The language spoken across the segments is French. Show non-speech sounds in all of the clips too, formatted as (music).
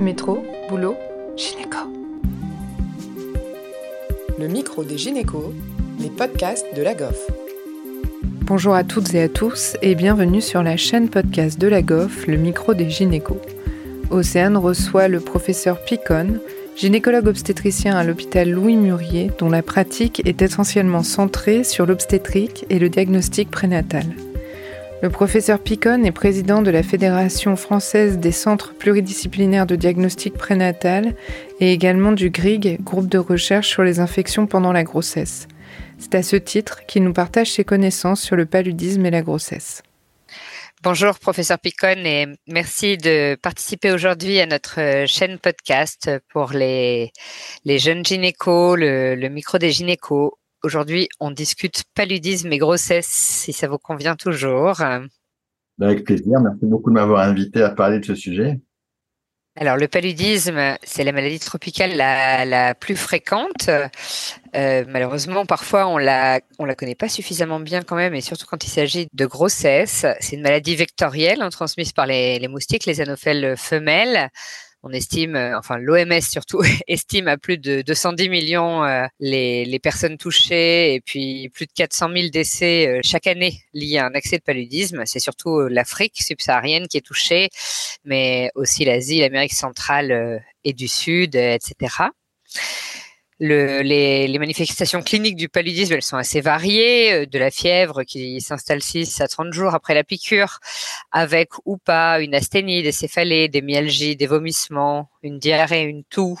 Métro, boulot, gynéco. Le micro des gynécos, les podcasts de la GOF. Bonjour à toutes et à tous et bienvenue sur la chaîne podcast de la GOF, le micro des gynécos. Océane reçoit le professeur Picon, gynécologue obstétricien à l'hôpital Louis Murier, dont la pratique est essentiellement centrée sur l'obstétrique et le diagnostic prénatal. Le professeur Picon est président de la Fédération française des centres pluridisciplinaires de diagnostic prénatal et également du GRIG, groupe de recherche sur les infections pendant la grossesse. C'est à ce titre qu'il nous partage ses connaissances sur le paludisme et la grossesse. Bonjour professeur Picon et merci de participer aujourd'hui à notre chaîne podcast pour les, les jeunes gynécos, le, le micro des gynécos Aujourd'hui, on discute paludisme et grossesse, si ça vous convient toujours. Avec plaisir. Merci beaucoup de m'avoir invité à parler de ce sujet. Alors, le paludisme, c'est la maladie tropicale la, plus fréquente. Euh, malheureusement, parfois, on la, on la connaît pas suffisamment bien quand même, et surtout quand il s'agit de grossesse. C'est une maladie vectorielle, hein, transmise par les, les moustiques, les anophèles femelles on estime, euh, enfin l'OMS surtout, (laughs) estime à plus de 210 millions euh, les, les, personnes touchées et puis plus de 400 000 décès euh, chaque année liés à un accès de paludisme. C'est surtout l'Afrique subsaharienne qui est touchée, mais aussi l'Asie, l'Amérique centrale et du Sud, etc les, manifestations cliniques du paludisme, elles sont assez variées, euh, de la fièvre qui s'installe 6 à 30 jours après la piqûre, avec ou pas une asthénie, des céphalées, des myalgies, des vomissements, une diarrhée, une toux,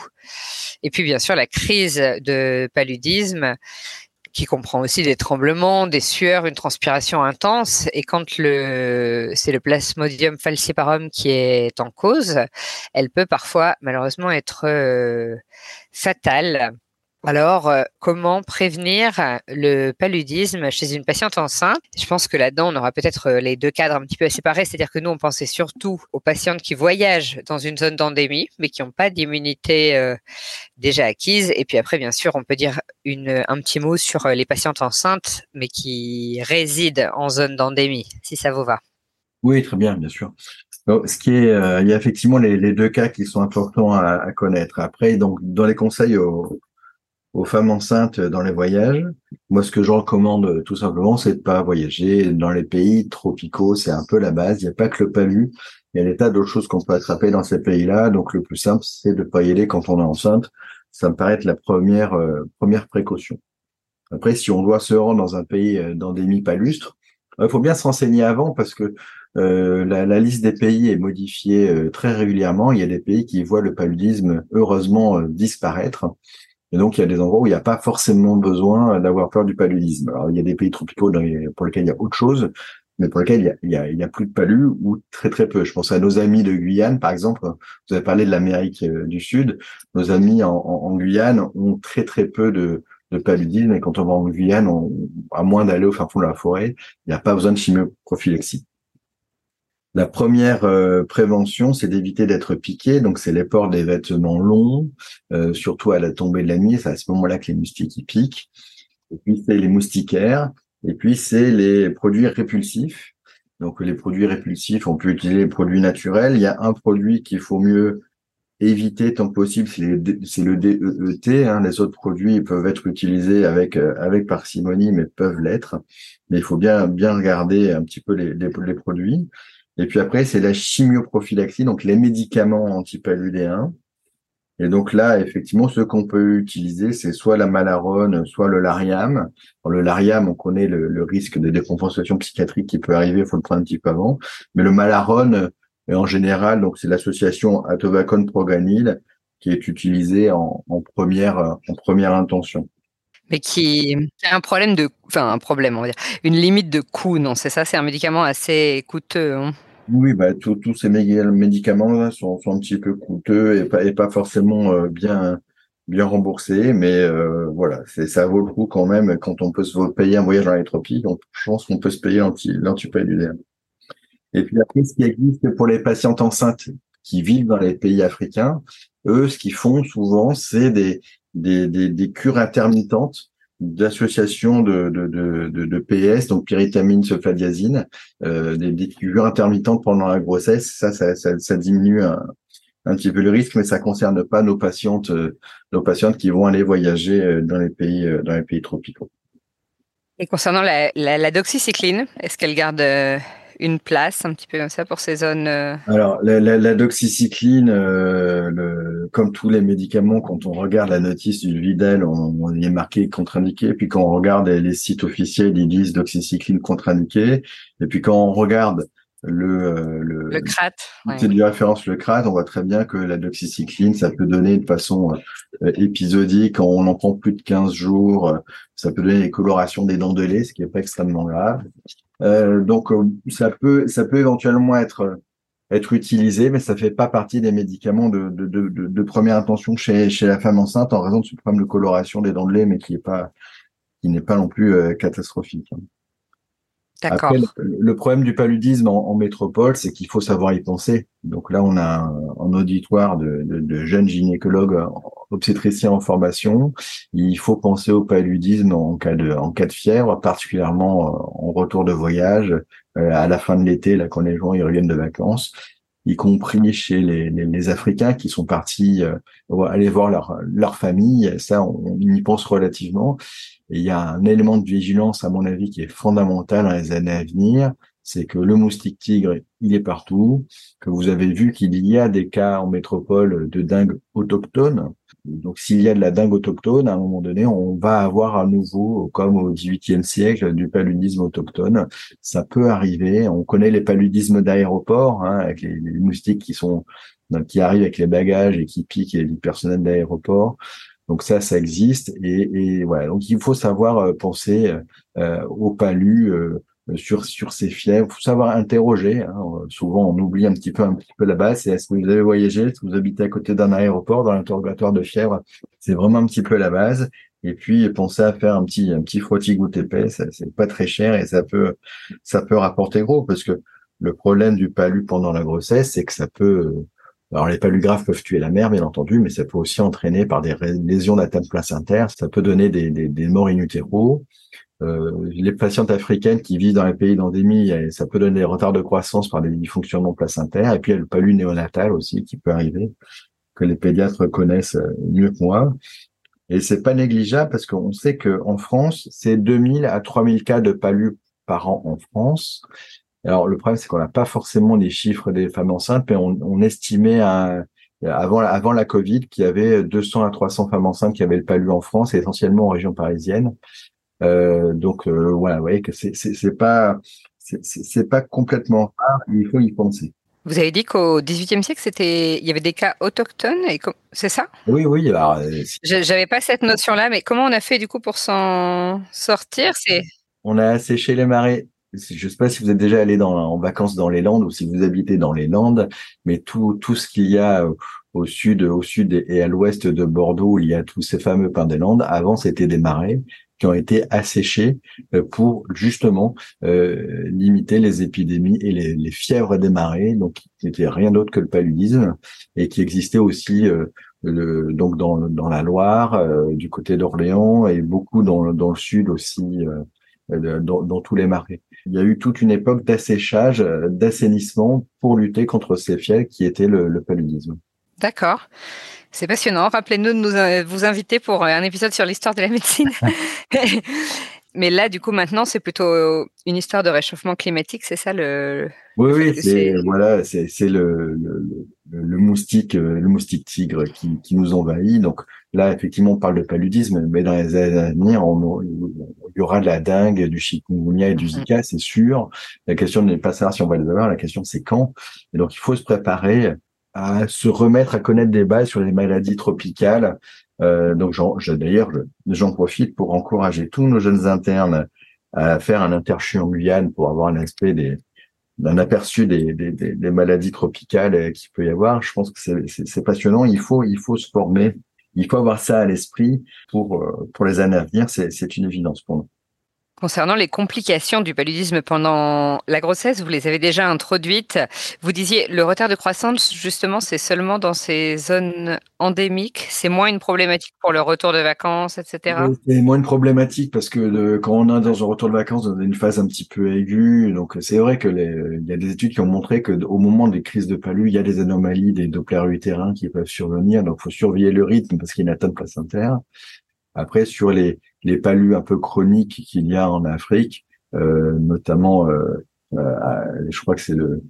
et puis bien sûr la crise de paludisme qui comprend aussi des tremblements, des sueurs, une transpiration intense. Et quand le, c'est le plasmodium falciparum qui est en cause, elle peut parfois malheureusement être euh, fatale. Alors, euh, comment prévenir le paludisme chez une patiente enceinte? Je pense que là-dedans, on aura peut-être euh, les deux cadres un petit peu séparés, c'est-à-dire que nous, on pensait surtout aux patientes qui voyagent dans une zone d'endémie, mais qui n'ont pas d'immunité euh, déjà acquise. Et puis après, bien sûr, on peut dire un petit mot sur les patientes enceintes, mais qui résident en zone d'endémie, si ça vous va. Oui, très bien, bien sûr. ce qui est, il y a effectivement les, deux cas qui sont importants à, à connaître. Après, donc, dans les conseils aux aux femmes enceintes dans les voyages. Moi, ce que je recommande tout simplement, c'est de pas voyager dans les pays tropicaux. C'est un peu la base. Il n'y a pas que le palu. Il y a des tas d'autres choses qu'on peut attraper dans ces pays-là. Donc, le plus simple, c'est de pas y aller quand on est enceinte. Ça me paraît être la première euh, première précaution. Après, si on doit se rendre dans un pays euh, d'endémie palustre, il faut bien se renseigner avant parce que euh, la, liste des pays est modifiée très régulièrement. Il y a des pays qui voient le paludisme heureusement disparaître. Et donc, il y a des endroits où il n'y a pas forcément besoin d'avoir peur du paludisme. Alors, il y a des pays tropicaux pour lesquels il y a autre chose, mais pour lesquels il y a, plus de palud ou très très peu. Je pense à nos amis de Guyane, par exemple. Vous avez parlé de l'Amérique euh, du Sud. Nos amis en, en, Guyane ont très très peu de, de paludisme. Et quand on va en Guyane, on, à moins d'aller au fin fond de la forêt, il n'y a pas besoin de chimioprophylaxie. La première euh, prévention, c'est d'éviter d'être piqué. Donc, c'est les ports des vêtements longs, euh, surtout à la tombée de la nuit. C'est à ce moment-là que les moustiques y piquent. Et puis, c'est les moustiquaires. Et puis, c'est les produits répulsifs. Donc, les produits répulsifs, on peut utiliser les produits naturels. Il y a un produit qu'il faut mieux éviter tant que possible, c'est le DEET. Hein. Les autres produits peuvent être utilisés avec euh, avec parcimonie, mais peuvent l'être. Mais il faut bien bien regarder un petit peu les, les, les produits. Et puis après, c'est la chimioprophylaxie, donc les médicaments antipaludéens. Et donc là, effectivement, ce qu'on peut utiliser, c'est soit la malarone, soit le lariam. le lariam, on connaît le, risque de décompensation psychiatrique qui peut arriver, il faut le prendre un petit peu avant. Mais le malarone, en général, donc c'est l'association atobacone proganil qui est utilisée en, première en première intention. Mais qui a un problème de, enfin un problème, on va dire, une limite de coût, non C'est ça, c'est un médicament assez coûteux. Hein? Oui, bah, tous ces médicaments sont, sont, un petit peu coûteux et pas, et pas forcément euh, bien, bien remboursés, mais euh, voilà, ça vaut le coup quand même quand on peut se payer un voyage dans les tropiques. Donc, je pense qu'on peut se payer l'antipaludéen. Et puis après, ce qui existe pour les patientes enceintes qui vivent dans les pays africains, eux, ce qu'ils font souvent, c'est des, des, des cures intermittentes d'associations de, de, de, de, PS, donc pyritamine, sulfadiazine, euh, des, des cures intermittentes pendant la grossesse, ça, ça, ça, ça diminue un petit peu le risque, mais ça concerne pas nos patientes, nos patientes qui vont aller voyager dans les pays, dans les pays tropicaux. Et concernant la, la doxycycline, est-ce qu'elle garde une place un petit peu comme ça pour ces zones euh Alors, la, la, la doxycycline, euh, le, comme tous les médicaments, quand on regarde la notice du Vidal, on, on y est marqué contre-indiqué. Puis quand on regarde les sites officiels, ils disent doxycycline contre-indiqué. Et puis quand on regarde le euh, le, le CRAT, c'est du référence le CRAT, on voit très bien que la doxycycline, ça peut donner de façon épisodique, quand on en prend plus de 15 jours, ça peut donner des colorations des dents de lait, ce qui est pas extrêmement grave. Euh, donc euh, ça peut ça peut éventuellement être être utilisé, mais ça fait pas partie des médicaments de, de, de, première intention chez, chez la femme enceinte en raison de ce problème de coloration des dents de lait, mais qui est pas qui n'est pas non plus euh, catastrophique. Le, problème du paludisme en, métropole, c'est qu'il faut savoir y penser. Donc là, on a un, auditoire de, jeunes gynécologues obstétriciens en formation. Il faut penser au paludisme en cas de, en cas de fièvre, particulièrement euh, en retour de voyage, euh, à la fin de l'été, là quand les gens ils reviennent de vacances y compris chez les, les, Africains qui sont partis euh, aller voir leur, leur famille. Ça, on, y pense relativement. Il y a un élément de vigilance, à mon avis, qui est fondamental dans les années à venir, c'est que le moustique tigre, il est partout, que vous avez vu qu'il y a des cas en métropole de dingue autochtone. Donc, s'il y a de la dingue autochtone, à un moment donné, on va avoir à nouveau, comme au XVIIIe siècle, du paludisme autochtone. Ça peut arriver. On connaît les paludismes d'aéroport, hein, avec les, moustiques qui sont qui arrivent avec les bagages et qui piquent les personnels d'aéroport. Donc ça, ça existe. Et, et voilà. Donc il faut savoir euh, penser euh, au palu euh, sur sur ces fièvres. Faut savoir interroger. Hein. Souvent, on oublie un petit peu un petit peu la base. C'est est-ce que vous avez voyagé? Est-ce que vous habitez à côté d'un aéroport dans l'interrogatoire de fièvre? C'est vraiment un petit peu la base. Et puis penser à faire un petit un petit frottis goutte épais. C'est pas très cher et ça peut ça peut rapporter gros parce que le problème du palu pendant la grossesse, c'est que ça peut alors les palus graves peuvent tuer la mère, bien entendu, mais ça peut aussi entraîner par des lésions d'atteinte placentaire. Ça peut donner des, des, morts in utero. Euh, les patientes africaines qui vivent dans les pays d'endémie, ça peut donner des retards de croissance par des dysfonctionnements placentaires. Et puis il y a le palud néonatal aussi qui peut arriver, que les pédiatres connaissent mieux que moi. Et c'est pas négligeable parce qu'on sait qu'en France, c'est 2000 à 3000 cas de palus par an en France. Alors le problème, c'est qu'on n'a pas forcément les chiffres des femmes enceintes, mais on, estimait avant, avant la Covid qu'il y avait 200 à 300 femmes enceintes qui avaient le palu en France, et essentiellement en région parisienne. Euh, donc euh, voilà, vous voyez que c'est pas c'est pas complètement rare, il faut y penser. Vous avez dit qu'au XVIIIe siècle, c'était, il y avait des cas autochtones, et c'est ça? Oui, oui. Alors, euh, j'avais pas cette notion-là, mais comment on a fait du coup pour s'en sortir? C'est on a asséché les marais je ne sais pas si vous êtes déjà allé dans, en vacances dans les Landes ou si vous habitez dans les Landes, mais tout, tout ce qu'il y a au sud, au sud et à l'ouest de Bordeaux, il y a tous ces fameux pins des Landes. Avant, c'était des marais qui ont été asséchés euh, pour justement euh, limiter les épidémies et les, fièvres des marais, donc qui n'étaient rien d'autre que le paludisme et qui existait aussi euh, le, donc dans, dans la Loire, euh, du côté d'Orléans et beaucoup dans, dans le sud aussi euh, dans, tous les marais. Il y a eu toute une époque d'asséchage, euh, d'assainissement pour lutter contre ces fièvres qui étaient le, paludisme. D'accord. C'est passionnant. Rappelez-nous de nous vous inviter pour un épisode sur l'histoire de la médecine. (laughs) Mais là, du coup, maintenant, c'est plutôt une histoire de réchauffement climatique, c'est ça le. Oui, oui, c'est voilà, c'est le, le, le, moustique, le moustique tigre qui, qui nous envahit. Donc, Là, effectivement, on parle de paludisme, mais dans les années à venir, il y aura de la dengue, du chikungunya et du mm-hmm. zika, c'est sûr. La question n'est pas savoir si on va les avoir, la question c'est quand. Et donc, il faut se préparer à se remettre à connaître des bases sur les maladies tropicales. Euh, donc, d'ailleurs, j'en profite pour encourager tous nos jeunes internes à faire un interchu en Guyane pour avoir un aspect des, aperçu des, des, des, maladies tropicales qu'il peut y avoir. Je pense que c'est passionnant. Il faut, il faut se former il faut avoir ça à l'esprit pour, euh, pour les années à venir. C'est une évidence pour nous. Concernant les complications du paludisme pendant la grossesse, vous les avez déjà introduites. Vous disiez le retard de croissance, justement, c'est seulement dans ces zones endémiques. C'est moins une problématique pour le retour de vacances, etc. C'est moins une problématique parce que quand on est dans un retour de vacances, dans une phase un petit peu aiguë, donc c'est vrai que il y a des études qui ont montré que au moment des crises de palu, il y a des anomalies, des dopplers utérins qui peuvent survenir. Donc, faut surveiller le rythme parce qu'il y a une atteinte placentaire. Après, sur les, les palus un peu chroniques qu'il y a en Afrique, euh, notamment, euh, euh, je crois que c'est le,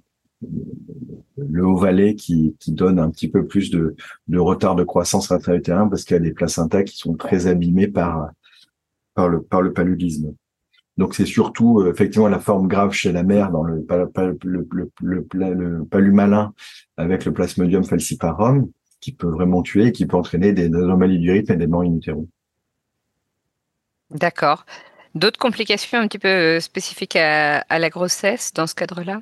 le haut valet qui, qui donne un petit peu plus de, de retard de croissance intra-utérin parce qu'il y a des placentas qui sont très abîmés par, par le, par le paludisme. Donc c'est surtout effectivement la forme grave chez la mère dans le, le, le, le, palud malin avec le plasmodium falciparum qui peut vraiment tuer et qui peut entraîner des anomalies du rythme et des morts in. D'accord. D'autres complications un petit peu euh, spécifiques à, la grossesse dans ce cadre-là?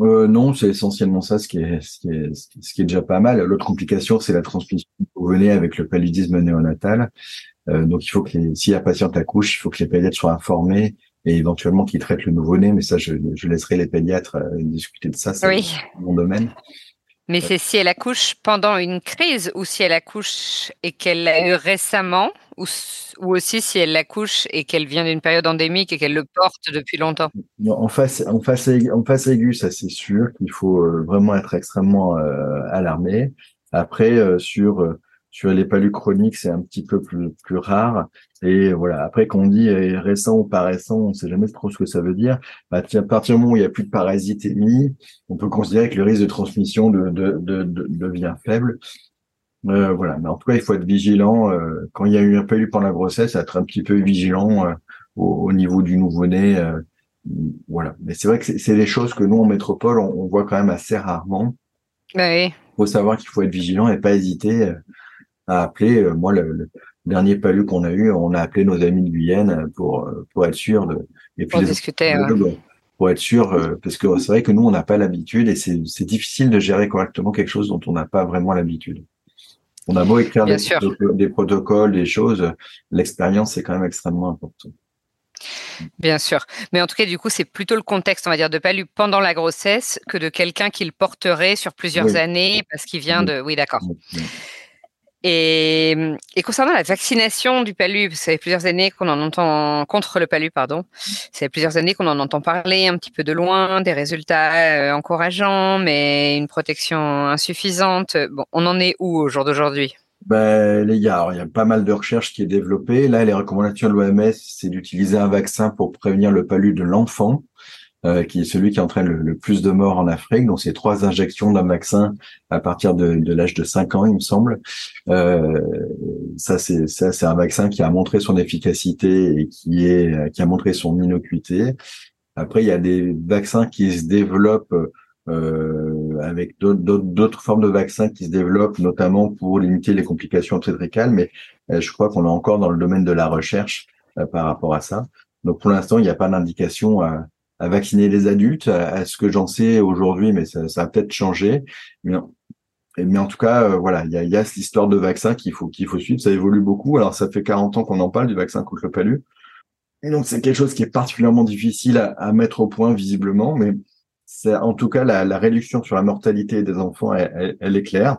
Euh, Non, c'est essentiellement ça, ce qui est, ce qui est, ce qui est déjà pas mal. L'autre complication, c'est la transmission au venez avec le paludisme néonatal. Euh, donc, il faut que si la patiente accouche, il faut que les pédiatres soient informés et éventuellement qu'ils traitent le nouveau-né. Mais ça, je, je laisserai les pédiatres discuter de ça. C'est oui. mon domaine. Mais c'est si elle accouche pendant une crise ou si elle accouche et qu'elle l'a eu récemment ou, ou, aussi si elle l'accouche et qu'elle vient d'une période endémique et qu'elle le porte depuis longtemps En face, en face, en face aiguë, ça c'est sûr qu'il faut euh, vraiment être extrêmement euh, alarmé. Après, euh, sur sur les palus chroniques, c'est un petit peu plus, plus rare. Et voilà. Après, qu'on dit euh, récent ou pas récent, on ne sait jamais trop ce que ça veut dire. Bah, à partir du moment où il n'y a plus de parasitémie, on peut considérer que le risque de transmission de, de, de, devient faible. Euh, voilà. Mais en tout cas, il faut être vigilant. Euh, quand il y a eu un palud pendant la grossesse, être un petit peu vigilant euh, au, au, niveau du nouveau-né. Euh, voilà. Mais c'est vrai que c'est des choses que nous, en métropole, on, on voit quand même assez rarement. Oui. Il faut savoir qu'il faut être vigilant et pas hésiter à appeler. Euh, moi, le, dernier palu qu'on a eu, on a appelé nos amis de Guyane pour euh, pour être sûr de et puis pour discuter. Pour être sûr, euh, parce que c'est vrai que nous, on n'a pas l'habitude et c'est difficile de gérer correctement quelque chose dont on n'a pas vraiment l'habitude. On a beau écrire des, des, protocoles, des choses, l'expérience c'est quand même extrêmement important. Bien sûr. Mais en tout cas, du coup, c'est plutôt le contexte, on va dire, de palu pendant la grossesse que de quelqu'un qui le porterait sur plusieurs années parce qu'il vient de. Oui, d'accord. Et, et, concernant la vaccination du palu, ça fait plusieurs années qu'on en entend contre le palu, pardon. Ça fait plusieurs années qu'on en entend parler un petit peu de loin, des résultats euh, encourageants, mais une protection insuffisante. Bon, on en est où au jour d'aujourd'hui? Ben, les gars, il y a pas mal de recherches qui est développée. Là, les recommandations de l'OMS, c'est d'utiliser un vaccin pour prévenir le palu de l'enfant. Euh, qui est celui qui entraîne le, plus de morts en Afrique. Donc, c'est trois injections d'un vaccin à partir de, l'âge de 5 ans, il me semble. Euh, ça, c'est ça, c'est un vaccin qui a montré son efficacité et qui est qui a montré son innocuité. Après, il y a des vaccins qui se développent euh, avec d'autres formes de vaccins qui se développent, notamment pour limiter les complications obstétricales. Mais euh, je crois qu'on est encore dans le domaine de la recherche euh, par rapport à ça. Donc, pour l'instant, il n'y a pas d'indication à à vacciner les adultes, à, ce que j'en sais aujourd'hui, mais ça, a peut-être changé. Mais, en tout cas, euh, voilà, il y a, y a cette histoire de vaccin qu'il faut qu'il faut suivre. Ça évolue beaucoup. Alors, ça fait 40 ans qu'on en parle du vaccin contre le palu. Et donc, c'est quelque chose qui est particulièrement difficile à, mettre au point visiblement, mais c'est en tout cas la, réduction sur la mortalité des enfants, elle est claire.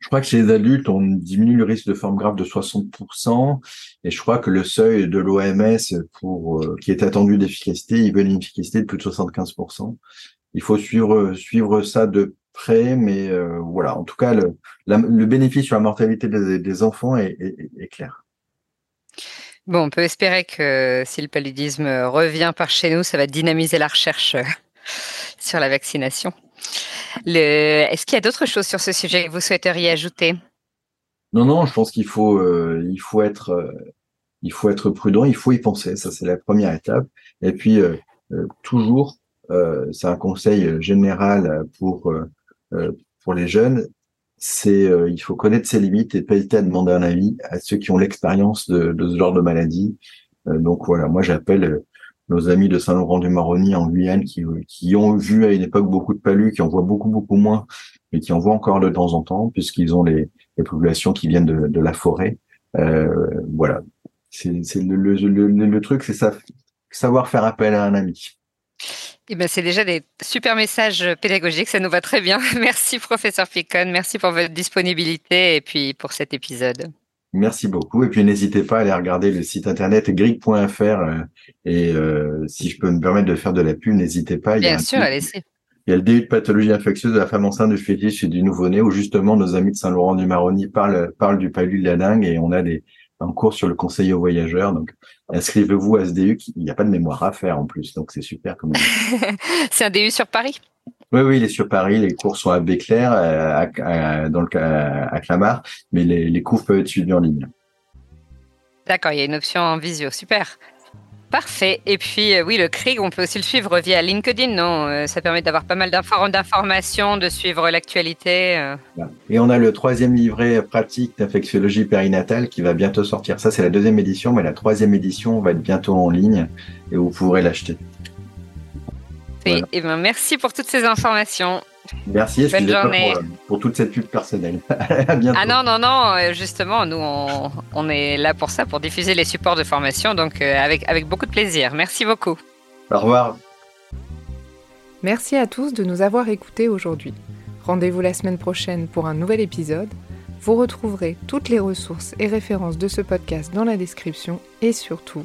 Je crois que chez les adultes, on diminue le risque de forme grave de 60%, et je crois que le seuil de l'OMS pour euh, qui est attendu d'efficacité, il veut une efficacité de plus de 75%. Il faut suivre suivre ça de près, mais euh, voilà. En tout cas, le, bénéfice sur la mortalité des, enfants est, est, clair. Bon, on peut espérer que si le paludisme revient par chez nous, ça va dynamiser la recherche sur la vaccination. Est-ce qu'il y a d'autres choses sur ce sujet que vous souhaiteriez ajouter? Non, non, je pense qu'il faut, euh, il faut être, euh, il faut être prudent, il faut y penser. Ça, c'est la première étape. Et puis euh, toujours, c'est un conseil général pour pour les jeunes. C'est, il faut connaître ses limites et pas hésiter à demander un avis à ceux qui ont l'expérience de, de, ce genre de maladie. donc voilà, moi j'appelle nos amis de Saint-Laurent-du-Maroni en Guyane qui, ont vu à une époque beaucoup de palus, qui en voient beaucoup, beaucoup moins, mais qui en voient encore de temps en temps, puisqu'ils ont les, populations qui viennent de, la forêt. Euh, voilà. c'est le, truc, c'est savoir faire appel à un ami. Eh ben, c'est déjà des super messages pédagogiques, ça nous va très bien. (laughs) Merci professeur Picon, merci pour votre disponibilité et puis pour cet épisode. Merci beaucoup. Et puis n'hésitez pas à aller regarder le site internet grig.fr. Euh, et euh, si je peux me permettre de faire de la pub, n'hésitez pas. Bien sûr, allez-y. Il y a le début de pathologie infectieuse de la femme enceinte, du fétiche et du nouveau-né, où justement nos amis de Saint-Laurent-du-Maroni parlent, parlent du palu de la dingue et on a des, un cours sur le conseil aux voyageurs. Donc, inscrivez-vous à ce DU. Il n'y a pas de mémoire à faire en plus, donc c'est super. (laughs) c'est un DU sur Paris? Oui, oui, il est sur Paris. Les cours sont à Béclair, à, à, dans le, à, Clamart, mais les, les cours peuvent être suivis en ligne. D'accord, il y a une option en visio, super. Parfait. Et puis, euh, oui, le CRIG, on peut aussi le suivre via LinkedIn, non? Euh, Ça permet d'avoir pas mal d'informations, de suivre l'actualité. Euh. Et on a le troisième livret pratique d'infectiologie périnatale qui va bientôt sortir. Ça, c'est la deuxième édition, mais la troisième édition va être bientôt en ligne et vous pourrez l'acheter. Et, eh ben, merci pour toutes ces informations. Merci, Bonne journée. Pour, pour, toute cette pub personnelle. (laughs) à bientôt. Ah non, non, non, euh, justement, nous, on, est là pour ça, pour diffuser les supports de formation, donc euh, avec, avec beaucoup de plaisir. Merci beaucoup. Au revoir. Merci à tous de nous avoir écoutés aujourd'hui. Rendez-vous la semaine prochaine pour un nouvel épisode. Vous retrouverez toutes les ressources et références de ce podcast dans la description et surtout,